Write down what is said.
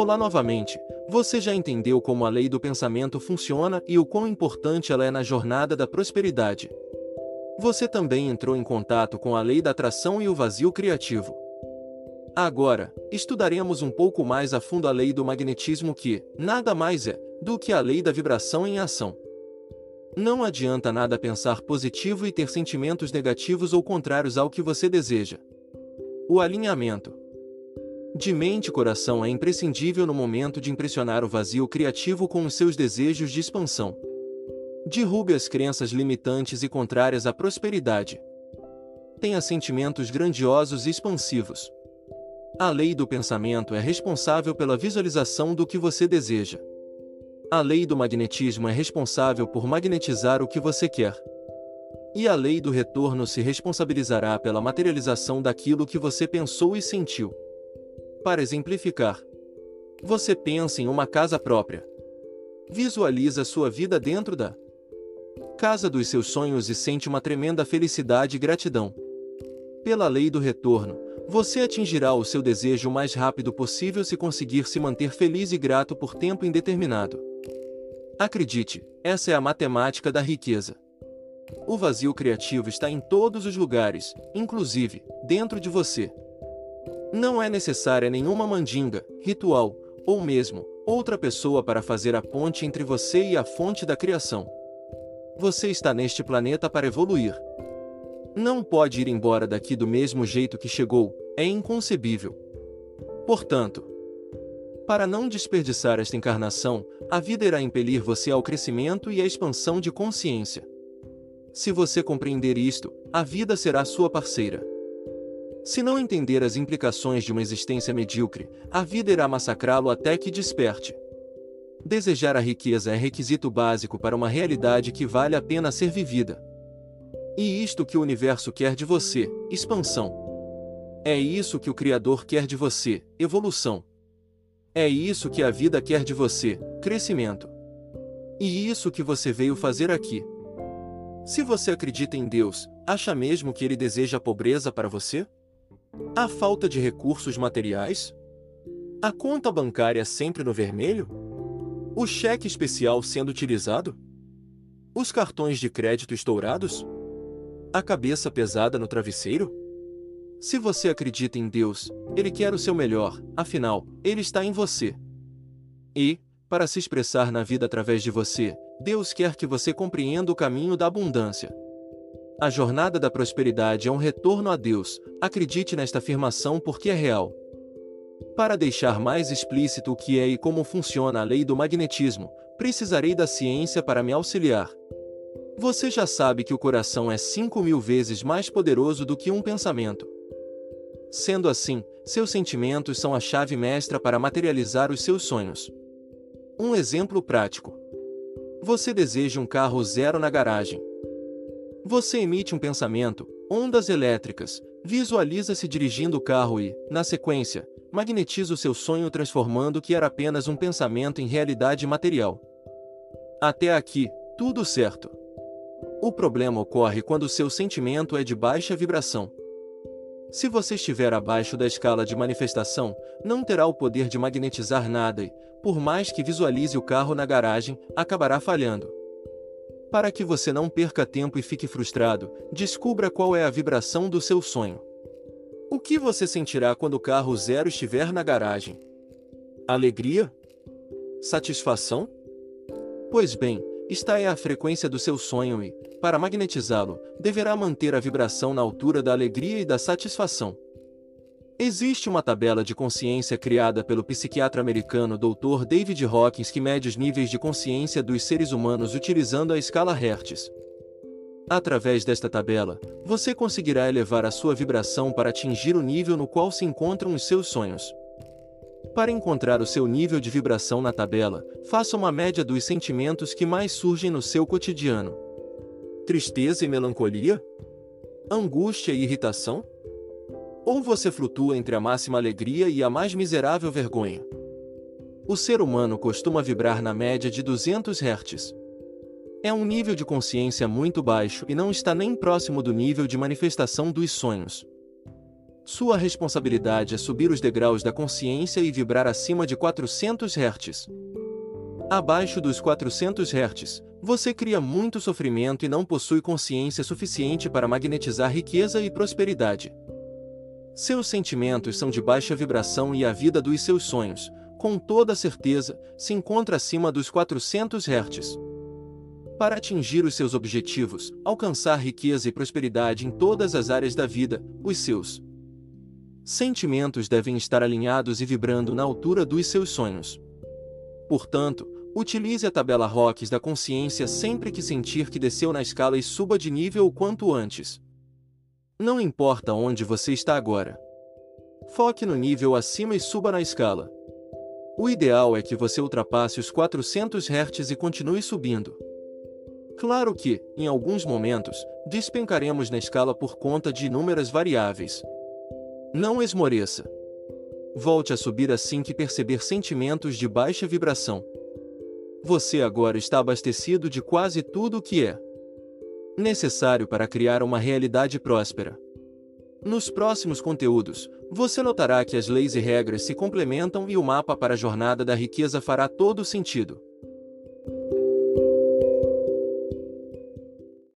Olá novamente. Você já entendeu como a lei do pensamento funciona e o quão importante ela é na jornada da prosperidade. Você também entrou em contato com a lei da atração e o vazio criativo. Agora, estudaremos um pouco mais a fundo a lei do magnetismo que, nada mais é, do que a lei da vibração em ação. Não adianta nada pensar positivo e ter sentimentos negativos ou contrários ao que você deseja. O alinhamento de mente e coração é imprescindível no momento de impressionar o vazio criativo com os seus desejos de expansão. Derrube as crenças limitantes e contrárias à prosperidade. Tenha sentimentos grandiosos e expansivos. A lei do pensamento é responsável pela visualização do que você deseja. A lei do magnetismo é responsável por magnetizar o que você quer. E a lei do retorno se responsabilizará pela materialização daquilo que você pensou e sentiu. Para exemplificar, você pensa em uma casa própria. Visualiza sua vida dentro da casa dos seus sonhos e sente uma tremenda felicidade e gratidão. Pela lei do retorno, você atingirá o seu desejo o mais rápido possível se conseguir se manter feliz e grato por tempo indeterminado. Acredite, essa é a matemática da riqueza. O vazio criativo está em todos os lugares, inclusive dentro de você. Não é necessária nenhuma mandinga, ritual, ou mesmo outra pessoa para fazer a ponte entre você e a fonte da criação. Você está neste planeta para evoluir. Não pode ir embora daqui do mesmo jeito que chegou, é inconcebível. Portanto, para não desperdiçar esta encarnação, a vida irá impelir você ao crescimento e à expansão de consciência. Se você compreender isto, a vida será sua parceira. Se não entender as implicações de uma existência medíocre, a vida irá massacrá-lo até que desperte. Desejar a riqueza é requisito básico para uma realidade que vale a pena ser vivida. E isto que o universo quer de você, expansão. É isso que o Criador quer de você, evolução. É isso que a vida quer de você, crescimento. E isso que você veio fazer aqui. Se você acredita em Deus, acha mesmo que ele deseja a pobreza para você? A falta de recursos materiais? A conta bancária sempre no vermelho? O cheque especial sendo utilizado? Os cartões de crédito estourados? A cabeça pesada no travesseiro? Se você acredita em Deus, Ele quer o seu melhor, afinal, Ele está em você. E, para se expressar na vida através de você, Deus quer que você compreenda o caminho da abundância. A jornada da prosperidade é um retorno a Deus, acredite nesta afirmação porque é real. Para deixar mais explícito o que é e como funciona a lei do magnetismo, precisarei da ciência para me auxiliar. Você já sabe que o coração é 5 mil vezes mais poderoso do que um pensamento. Sendo assim, seus sentimentos são a chave mestra para materializar os seus sonhos. Um exemplo prático. Você deseja um carro zero na garagem. Você emite um pensamento, ondas elétricas, visualiza-se dirigindo o carro e, na sequência, magnetiza o seu sonho transformando o que era apenas um pensamento em realidade material. Até aqui, tudo certo. O problema ocorre quando seu sentimento é de baixa vibração. Se você estiver abaixo da escala de manifestação, não terá o poder de magnetizar nada e, por mais que visualize o carro na garagem, acabará falhando. Para que você não perca tempo e fique frustrado, descubra qual é a vibração do seu sonho. O que você sentirá quando o carro zero estiver na garagem? Alegria? Satisfação? Pois bem, esta é a frequência do seu sonho e, para magnetizá-lo, deverá manter a vibração na altura da alegria e da satisfação. Existe uma tabela de consciência criada pelo psiquiatra americano Dr. David Hawkins que mede os níveis de consciência dos seres humanos utilizando a escala Hertz. Através desta tabela, você conseguirá elevar a sua vibração para atingir o nível no qual se encontram os seus sonhos. Para encontrar o seu nível de vibração na tabela, faça uma média dos sentimentos que mais surgem no seu cotidiano: tristeza e melancolia? Angústia e irritação? Ou você flutua entre a máxima alegria e a mais miserável vergonha. O ser humano costuma vibrar na média de 200 Hz. É um nível de consciência muito baixo e não está nem próximo do nível de manifestação dos sonhos. Sua responsabilidade é subir os degraus da consciência e vibrar acima de 400 Hz. Abaixo dos 400 Hz, você cria muito sofrimento e não possui consciência suficiente para magnetizar riqueza e prosperidade. Seus sentimentos são de baixa vibração e a vida dos seus sonhos, com toda certeza, se encontra acima dos 400 Hz. Para atingir os seus objetivos, alcançar riqueza e prosperidade em todas as áreas da vida, os seus sentimentos devem estar alinhados e vibrando na altura dos seus sonhos. Portanto, utilize a tabela ROCs da consciência sempre que sentir que desceu na escala e suba de nível o quanto antes. Não importa onde você está agora. Foque no nível acima e suba na escala. O ideal é que você ultrapasse os 400 Hz e continue subindo. Claro que, em alguns momentos, despencaremos na escala por conta de inúmeras variáveis. Não esmoreça. Volte a subir assim que perceber sentimentos de baixa vibração. Você agora está abastecido de quase tudo o que é necessário para criar uma realidade próspera. Nos próximos conteúdos, você notará que as leis e regras se complementam e o mapa para a jornada da riqueza fará todo sentido.